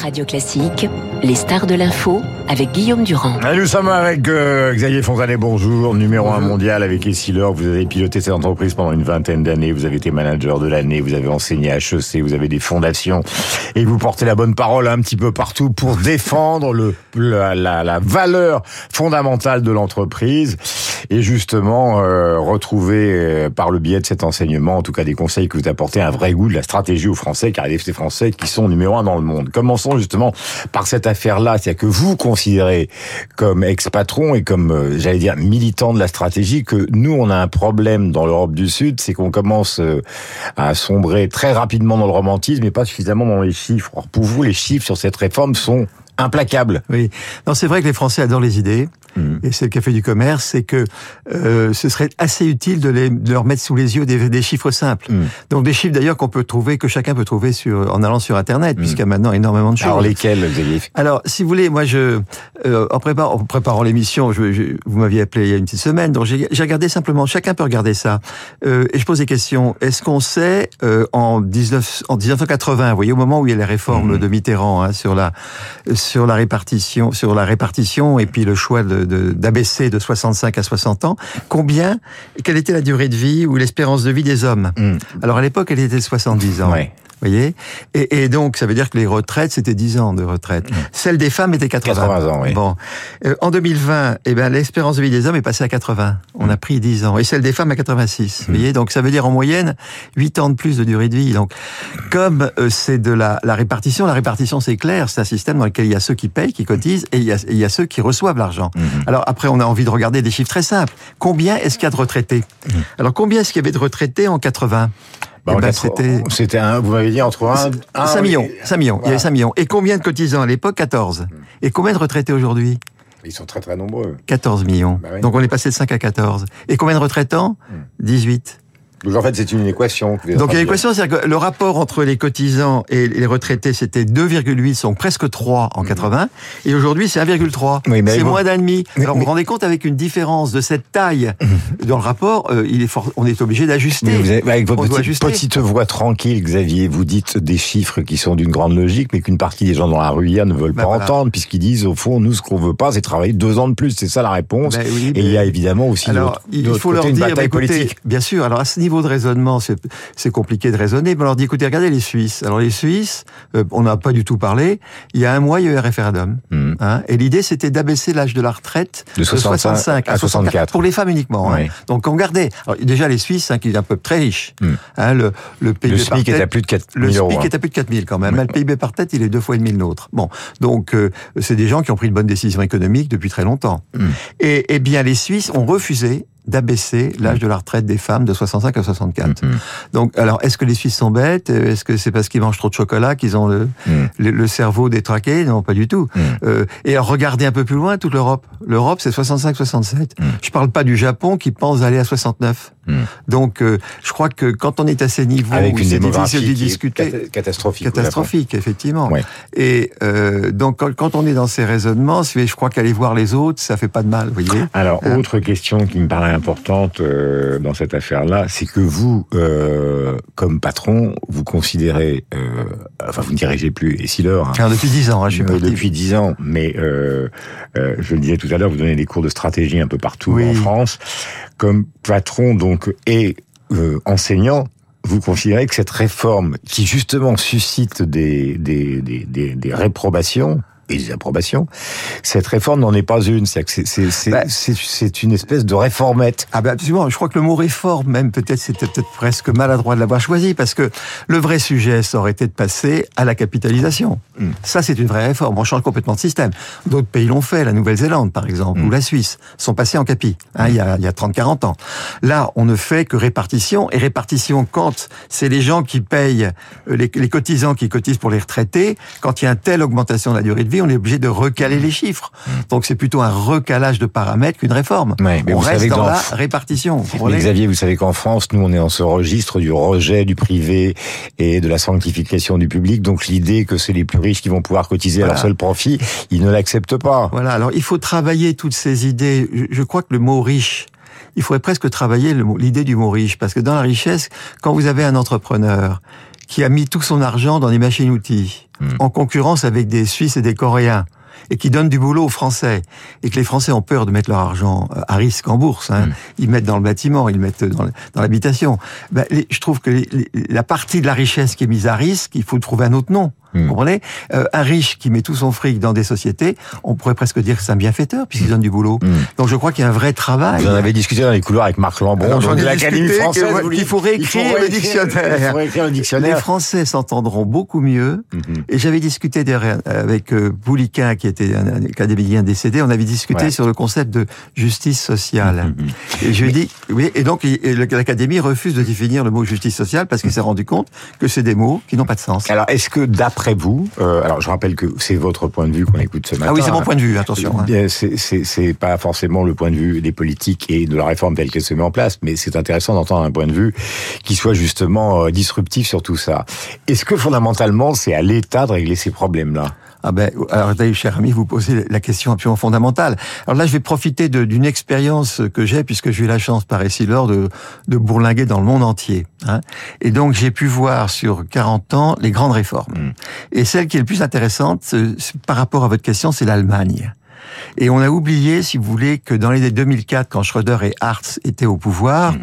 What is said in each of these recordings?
Radio Classique, les stars de l'info avec Guillaume Durand. Et nous sommes avec euh, Xavier Fontanet, bonjour, numéro un mondial avec Essilor. Vous avez piloté cette entreprise pendant une vingtaine d'années, vous avez été manager de l'année, vous avez enseigné à HEC, vous avez des fondations. Et vous portez la bonne parole un petit peu partout pour défendre le, la, la, la valeur fondamentale de l'entreprise et justement euh, retrouver euh, par le biais de cet enseignement, en tout cas des conseils que vous apportez, un vrai goût de la stratégie aux Français, car des Français qui sont numéro un dans le monde. Commençons justement par cette affaire-là, c'est-à-dire que vous considérez comme ex-patron et comme, euh, j'allais dire, militant de la stratégie, que nous, on a un problème dans l'Europe du Sud, c'est qu'on commence euh, à sombrer très rapidement dans le romantisme et pas suffisamment dans les chiffres. Pour vous, les chiffres sur cette réforme sont implacables. Oui, non, c'est vrai que les Français adorent les idées. Mmh. Et c'est le café du commerce, c'est que euh, ce serait assez utile de, les, de leur mettre sous les yeux des, des chiffres simples. Mmh. Donc des chiffres d'ailleurs qu'on peut trouver, que chacun peut trouver sur, en allant sur Internet, mmh. puisqu'il y a maintenant énormément de choses. Alors lesquels, Xavier Alors, si vous voulez, moi, je, euh, en, prépare, en préparant l'émission, je, je, vous m'aviez appelé il y a une petite semaine, donc j'ai regardé simplement, chacun peut regarder ça. Euh, et je pose des questions. Est-ce qu'on sait euh, en, 19, en 1980, vous voyez, au moment où il y a les réformes de Mitterrand hein, sur la sur la répartition, sur la répartition et puis le choix de d'abaisser de, de, 65 à 60 ans, combien, quelle était la durée de vie ou l'espérance de vie des hommes? Mmh. Alors à l'époque, elle était de 70 ans. Ouais voyez et, et, donc, ça veut dire que les retraites, c'était 10 ans de retraite. Mmh. Celle des femmes était 80. 80 ans, oui. Bon. Euh, en 2020, eh ben, l'espérance de vie des hommes est passée à 80. On mmh. a pris 10 ans. Et celle des femmes à 86. Mmh. Vous voyez Donc, ça veut dire en moyenne 8 ans de plus de durée de vie. Donc, comme euh, c'est de la, la, répartition, la répartition, c'est clair. C'est un système dans lequel il y a ceux qui payent, qui cotisent, et il y a, il y a ceux qui reçoivent l'argent. Alors, après, on a envie de regarder des chiffres très simples. Combien est-ce qu'il y a de retraités? Alors, combien est-ce qu'il y avait de retraités en 80 bah, eh ben, c'était c'était un vous m'avez dit entre 1 1 5 millions, 5 millions, voilà. il y avait 5 millions. Et combien de cotisants à l'époque? 14. Et combien de retraités aujourd'hui? Ils sont très très nombreux. 14 millions. Bah oui. Donc on est passé de 5 à 14. Et combien de retraitants? 18. Donc en fait, c'est une équation. Donc l'équation, c'est que le rapport entre les cotisants et les retraités, c'était 2,8, donc presque 3 en 80, et aujourd'hui c'est 1,3. Oui, c'est moins d'un demi. Alors vous vous rendez compte avec une différence de cette taille dans le rapport, euh, il est fort, on est obligé d'ajuster. Avec votre petite, petite, voix tranquille, Xavier, vous dites des chiffres qui sont d'une grande logique, mais qu'une partie des gens dans la rue hier ne veulent bah, pas voilà. entendre, puisqu'ils disent au fond, nous ce qu'on veut pas, c'est travailler deux ans de plus. C'est ça la réponse. Bah, oui, et il y a évidemment aussi alors, il faut leur une dire, bataille écoutez, politique. Bien sûr. Alors à ce niveau de raisonnement, c'est compliqué de raisonner. Mais on leur dit, écoutez, regardez les Suisses. Alors les Suisses, euh, on n'a pas du tout parlé. Il y a un mois, il y a eu un référendum. Mmh. Hein, et l'idée, c'était d'abaisser l'âge de la retraite de 65, de 65 à 64, 64 pour les femmes uniquement. Oui. Hein. Donc on gardait. Alors, déjà les Suisses, hein, qui est un peuple très riche. Mmh. Hein, le, le PIB le SMIC tête, est à plus de 4 Le SMIC euros, est à plus de 4 000 quand même. Oui. Le PIB par tête, il est deux fois et demi le nôtre. Bon, donc euh, c'est des gens qui ont pris de bonnes décisions économiques depuis très longtemps. Mmh. Et, et bien les Suisses ont refusé d'abaisser l'âge de la retraite des femmes de 65 à 64. Mmh. Donc, alors, est-ce que les Suisses sont bêtes? Est-ce que c'est parce qu'ils mangent trop de chocolat qu'ils ont le, mmh. le, le, cerveau détraqué? Non, pas du tout. Mmh. Euh, et regardez un peu plus loin toute l'Europe. L'Europe, c'est 65-67. Je parle pas du Japon qui pense aller à 69. Donc, euh, je crois que quand on est à ces niveaux, Avec une c'est difficile de discuter. Catastrophique. Catastrophique, effectivement. Ouais. Et euh, donc, quand, quand, on est dans ces raisonnements, je crois qu'aller voir les autres, ça fait pas de mal, vous voyez Alors, hein? autre question qui me paraît importante euh, dans cette affaire-là, c'est que vous, comme patron, vous considérez, enfin vous ne dirigez plus Essilor. Hein, Alors depuis dix ans, hein, je suis parti. Depuis dix ans, mais je le disais tout à l'heure, vous donnez des cours de stratégie un peu partout oui. en France. Comme patron et enseignant, vous considérez que cette réforme, qui justement suscite des, des réprobations, et des approbations. Cette réforme n'en est pas une. C'est bah, une espèce de réformette. Ah ben absolument. Je crois que le mot réforme, même peut-être, c'était peut-être presque maladroit de l'avoir choisi, parce que le vrai sujet, ça aurait été de passer à la capitalisation. Mm. Ça, c'est une vraie réforme. On change complètement de système. D'autres pays l'ont fait, la Nouvelle-Zélande, par exemple, ou la Suisse, sont passés en capi, hein, il y a, il y a 30-40 ans. Là, on ne fait que répartition, et répartition quand c'est les gens qui payent, euh, les, les cotisants qui cotisent pour les retraités, quand il y a une telle augmentation de la durée de vie, on est obligé de recaler les chiffres. Donc c'est plutôt un recalage de paramètres qu'une réforme. Ouais, mais on vous reste savez dans, dans la répartition. Mais Xavier, vous savez qu'en France, nous, on est dans ce registre du rejet du privé et de la sanctification du public. Donc l'idée que c'est les plus riches qui vont pouvoir cotiser voilà. à leur seul profit, ils ne l'acceptent pas. Voilà. Alors il faut travailler toutes ces idées. Je crois que le mot riche, il faudrait presque travailler l'idée du mot riche, parce que dans la richesse, quand vous avez un entrepreneur qui a mis tout son argent dans des machines-outils, Hmm. en concurrence avec des Suisses et des Coréens, et qui donne du boulot aux Français, et que les Français ont peur de mettre leur argent euh, à risque en bourse. Hein. Mm. Ils mettent dans le bâtiment, ils mettent dans, l'habitation. Ben, je trouve que les- les- la partie de la richesse qui est mise à risque, il faut trouver un autre nom. Vous comprenez? Euh, Un riche qui met tout son fric dans des sociétés, on pourrait presque dire que c'est un bienfaiteur puisqu'il donne du boulot. Mm. Donc je crois qu'il y a un vrai travail. Vous en avez discuté dans les couloirs avec Marc Lambron, donc de l'Académie française. que- vous qu'il dites, faut réécrire il faut le dictionnaire. Il faut réécrire le Les dictionnaire. Français s'entendront beaucoup mieux. Mhm. Et j'avais discuté d'ailleurs avec euh, Bouliquin, qui était un un académicien décédé, on avait discuté Ouais. sur le concept de justice sociale. Mhm. Et je lui ai dit, oui, et donc il- l'Académie refuse de définir le mot justice sociale parce qu'il s'est rendu compte que c'est des mots qui n'ont pas de sens. Alors, est-ce que d'après vous, euh, alors je rappelle que c'est votre point de vue qu'on écoute ce matin. Ah oui, c'est mon point de vue, attention. hein. C'est c'est- c'est pas forcément le point de vue des politiques et de la réforme telle qu'elle se met en place, mais c'est intéressant d'entendre un point de vue qui soit justement euh, disruptif sur tout ça. Est-ce que fondamentalement, c'est à l'État de régler ces problèmes-là? Ah ben, alors d'ailleurs, cher ami, vous posez la question absolument fondamentale. Alors là, je vais profiter d'une expérience que j'ai, puisque j'ai eu la chance par ici lors de, de bourlinguer dans le monde entier. hein. Et donc, j'ai pu voir sur 40 ans les grandes réformes. Mm. Et celle qui est le plus intéressante, par rapport à votre question, c'est l'Allemagne. Et on a oublié, si vous voulez, que dans les années 2004, quand Schröder et Hartz étaient au pouvoir,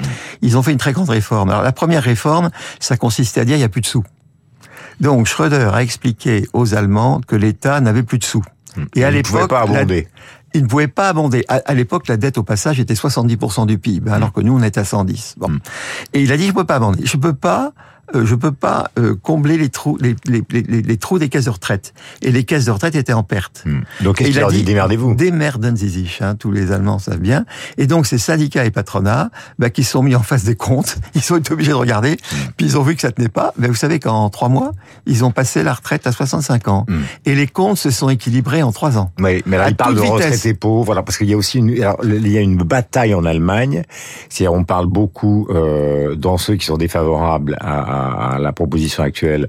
ils ont fait une très grande réforme. Alors la première réforme, ça consistait à dire il n'y a plus de sous. Donc Schröder a expliqué aux Allemands que l'État n'avait plus de sous. Et à ne l'époque, pas la- abonder. il ne pouvait pas abonder. À, l'époque, la dette au passage était 70% du PIB, alors que nous, on était à 110. Bon. Mm. Et il a dit, je peux pas abonder. Je peux pas, euh, je peux pas euh, combler les trous, les, les, les, les- trous des caisses de retraite. Et les caisses de retraite étaient en perte. Hmm. Donc, Et il leur dit Démerdez-vous. Démerden sich, hein, tous les Allemands savent bien. Et donc, ces syndicats et patronats, bah, qui se sont mis en face des comptes, ils sont été obligés de regarder, puis ils ont vu que ça tenait pas. Mais vous savez qu'en trois mois, ils ont passé la retraite à 65 ans. Mm. Et les comptes se sont équilibrés en trois ans. Oui, mais là, il parle de vitesse. retraités pauvres, voilà, parce qu'il y a aussi une, alors, il y a une bataille en Allemagne. C'est-à-dire, on parle beaucoup euh, dans ceux qui sont défavorables à, à- à la proposition actuelle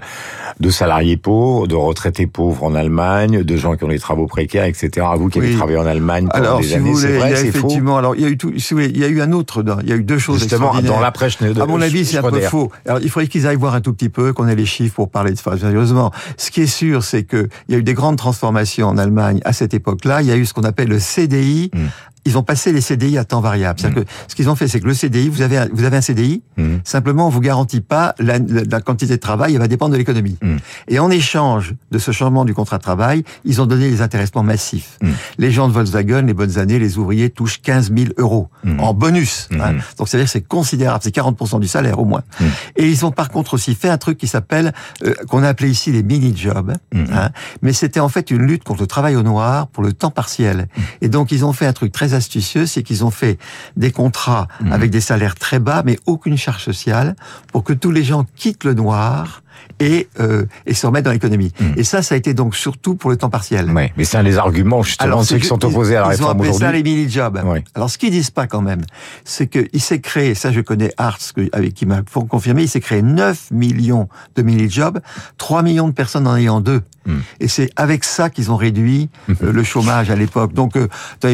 de salariés pauvres, de retraités pauvres en Allemagne, de gens qui ont des travaux précaires, etc. Vous qui avez Oui. travaillé en Allemagne pendant Alors, des si années, c'est vrai, a c'est faux. effectivement, alors il y a eu tout, si voulez, il y a eu un autre, il y a eu deux choses Justement, dans l'après de À mon avis, c'est un peu faux. Alors, il faudrait qu'ils aillent voir un tout petit peu, qu'on ait les chiffres pour parler de ça sérieusement. Ce qui est sûr, c'est que il y a eu des grandes transformations en Allemagne à cette époque-là. Il y a eu ce qu'on appelle le CDI. Mm. Ils ont passé les CDI à temps variable. C'est-à-dire que ce qu'ils ont fait, c'est que le CDI, vous avez un, vous avez un CDI, Mhm. simplement on vous garantit pas la, la- la quantité de travail, elle va dépendre de l'économie. Mm. Et en échange de ce changement du contrat de travail, ils ont donné des intéressements massifs. Mm. Les gens de Volkswagen, les bonnes années, les ouvriers touchent 15 000 euros Mm. en bonus. hein. Mm. Donc c'est-à-dire que c'est considérable, c'est 40% du salaire au moins. Mm. Et ils ont par contre aussi fait un truc qui s'appelle, euh, qu'on a appelé ici les mini-jobs, Mm. hein. mais c'était en fait une lutte contre le travail au noir pour le temps partiel. Mm. Et donc ils ont fait un truc très astucieux, c'est qu'ils ont fait des contrats Mm. avec des salaires très bas, mais aucune charge sociale, pour que tous les gens quittent le noir et, euh, et se remettent dans l'économie. Mm. Et ça, ça a été donc surtout pour le temps partiel. Ouais, mais c'est un des arguments justement ceux qui sont opposés à la réforme Ils ont appelé ça aujourd'hui. les mini-jobs. Alors, ce qu'ils disent pas quand même, c'est qu'il s'est créé, ça je connais que- avec qui m'a confirmé, il s'est créé 9 millions de mini-jobs, 3 millions de personnes en ayant deux. Mm. Et c'est avec ça qu'ils ont réduit euh, le chômage à l'époque. Donc, euh,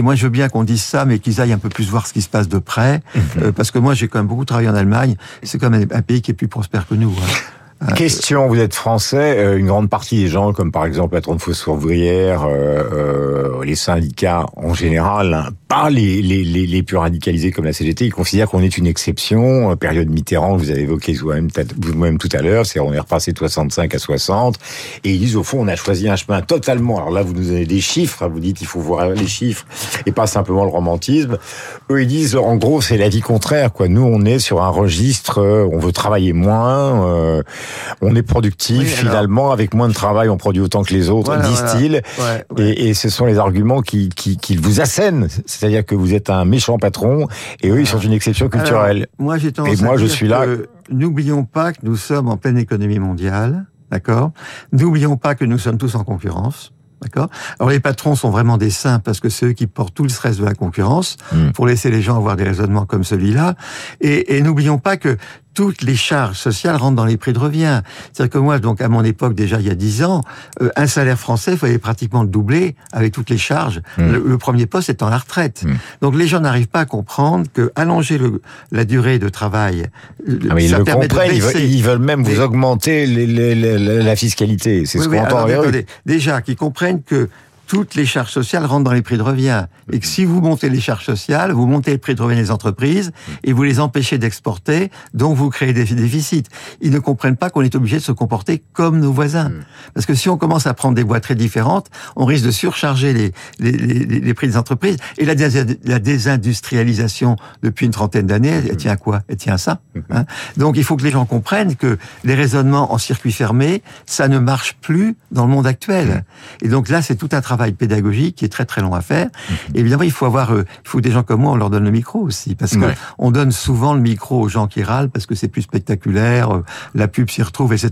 moi je veux bien qu'on dise ça, mais qu'ils aillent un peu plus voir ce qui se passe de près, euh, parce que moi j'ai quand même beaucoup travaillé en Allemagne. C'est quand même un pays qui est plus prospère que nous. hein. Question, vous êtes français, euh, une grande partie des gens, comme par exemple Patron de Fosse Ouvrière, euh, euh, les syndicats en général, hein, pas les, les, les, les plus radicalisés comme la CGT, ils considèrent qu'on est une exception. Euh, Période Mitterrand, vous avez évoqué vous-même vous-même tout à l'heure, c'est on est repassé de 65 à 60, et ils disent au fond on a choisi un chemin totalement. Alors là, vous nous donnez des chiffres, hein, vous dites il faut voir les chiffres et pas simplement le romantisme. Eux ils disent en gros c'est la vie contraire quoi. Nous on est sur un registre, euh, on veut travailler moins. euh, on est productif Oui, finalement, avec moins de travail, on produit autant que les autres, Voilà, disent-ils. Ouais, ouais. Et, et ce sont les arguments qui, qui, qui vous assènent, c'est-à-dire que vous êtes un méchant patron et eux ils sont une exception culturelle. Alors, moi, j'ai Et moi, je suis là. N'oublions pas que nous sommes en pleine économie mondiale, d'accord? N'oublions pas que nous sommes tous en concurrence. D'accord? Alors les patrons sont vraiment des saints parce que c'est eux qui portent tout le stress de la concurrence Mm. pour laisser les gens avoir des raisonnements comme celui-là. Et, et n'oublions pas que toutes les charges sociales rentrent dans les prix de revient. C'est-à-dire que moi, donc à mon époque, déjà il y a dix ans, euh, un salaire français, il fallait pratiquement le doubler avec toutes les charges. Hmm. Le, premier poste étant la retraite. Donc les gens n'arrivent pas à comprendre que allonger le, la durée de travail, ah, mais ils le comprennent, ils veulent, même vous augmenter les, les, la fiscalité. C'est ce qu'on entend. Déjà, qu'ils comprennent que toutes les charges sociales rentrent dans les prix de revient. Et que si vous montez les charges sociales, vous montez le prix de revient des entreprises et vous les empêchez d'exporter, donc vous créez des déficits. Ils ne comprennent pas qu'on est obligé de se comporter comme nos voisins. Mm. Parce que si on commence à prendre des voies très différentes, on risque de surcharger les, les, les, les prix des entreprises. Et la, la désindustrialisation depuis une trentaine d'années, elle tient à quoi? Elle tient à ça. Mm-hmm. Hein donc il faut que les gens comprennent que les raisonnements en circuit fermé, ça ne marche plus dans le monde actuel. Mm. Et donc là, c'est tout un travail travail pédagogique qui est très très long à faire. Mhm. évidemment, il faut avoir, euh, il faut des gens comme moi, on leur donne le micro aussi, parce que on donne souvent le micro aux gens qui râlent parce que c'est plus spectaculaire, euh, la pub s'y retrouve, etc.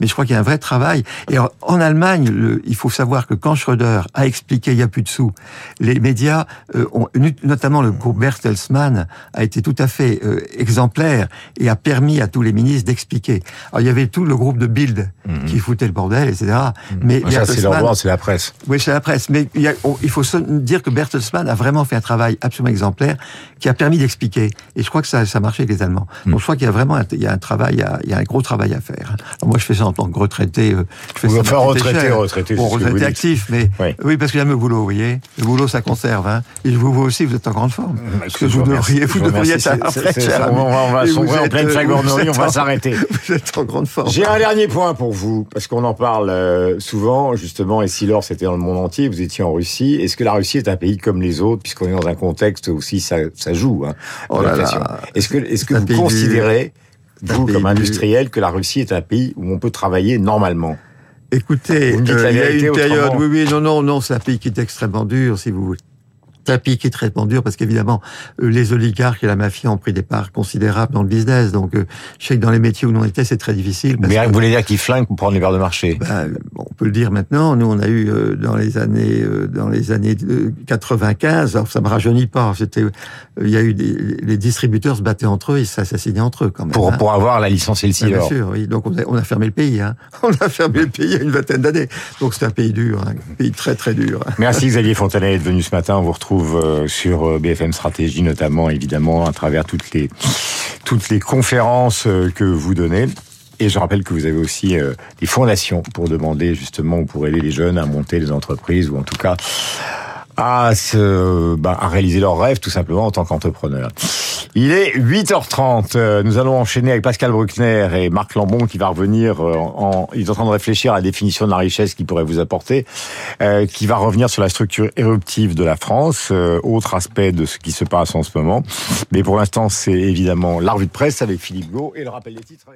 Mais je crois qu'il y a un vrai travail. Et en Allemagne, le, il faut savoir que quand Schröder a expliqué il y a plus de sous, les médias, euh, ont, notamment le groupe Bertelsmann, a été tout à fait exemplaire et a permis à tous les ministres d'expliquer. Alors il y avait tout le groupe de Bild mhm. qui foutait le bordel, etc. Mhm. Mais ça, c'est le c'est la presse. Oui, c'est la presse. Mais il, il faut dire que Bertelsmann a vraiment fait un travail absolument exemplaire qui a permis d'expliquer. Et je crois que ça, ça a marché avec les Allemands. Hmm. Donc je crois qu'il y a vraiment un, il y a un travail, il y a un gros travail à faire. Alors moi, je fais ça en tant que retraité. Euh, je fais ça enfin, retraité, retraité, bon, retraité actif, mais oui. parce qu'il y a le boulot, vous voyez. Le boulot, ça conserve. Hein. Et je vous vois aussi, vous êtes en grande forme. Hmm, parce que vous devriez, vous devriez être à On va sombrer en pleine flagornerie, on va s'arrêter. Vous êtes en grande forme. J'ai un dernier point pour vous, parce qu'on en parle euh, souvent, justement, et si l'or c'était dans le monde entier, vous étiez en Russie. Est-ce que la Russie est un pays comme les autres, puisqu'on est dans un contexte aussi ça, ça joue hein, oh Est-ce que, est-ce que vous considérez, vous comme industriel, que la Russie est un pays où on peut travailler normalement? Écoutez, euh, il y a une période, oui, oui, non, non, non, c'est un pays qui est extrêmement dur, si vous voulez tapis qui est très dur parce qu'évidemment euh, les oligarques et la mafia ont pris des parts considérables dans le business. Donc euh, je sais que dans les métiers où nous on était, c'est très difficile. Mais vous voulez dire qu'ils flinguent pour prendre les parts de marché? Ben, On peut le dire maintenant. Nous on a eu euh, dans les années dans les années 95, alors ça me rajeunit pas. C'était il y a eu des, les distributeurs se battaient entre eux, ils s'assassinaient entre eux quand même. Pour hein. pour avoir la licence et le ben, Bien sûr, oui. Donc on a, on a, fermé le pays. Hein. On a fermé le pays il y a une vingtaine d'années. Donc c'est un pays dur, hein. un pays très très dur. Merci Xavier Fontanet d'être venu ce matin. On vous retrouve euh, sur euh, BFM Stratégie, notamment évidemment à travers toutes les toutes les conférences euh, que vous donnez. Et je rappelle que vous avez aussi des fondations pour demander justement pour aider les jeunes à monter des entreprises ou en tout cas à, se, bah, à réaliser leurs rêves tout simplement en tant qu'entrepreneur. Il est 8h30. Euh, nous allons enchaîner avec Pascal Bruckner et Marc Lambon qui va revenir euh, en, il est en train de réfléchir à la définition de la richesse qu'il pourrait vous apporter, euh, qui va revenir sur la structure éruptive de la France, autre aspect de ce qui se passe en ce moment. Mais pour l'instant, c'est évidemment la revue de presse avec Philippe Gau et le rappel des titres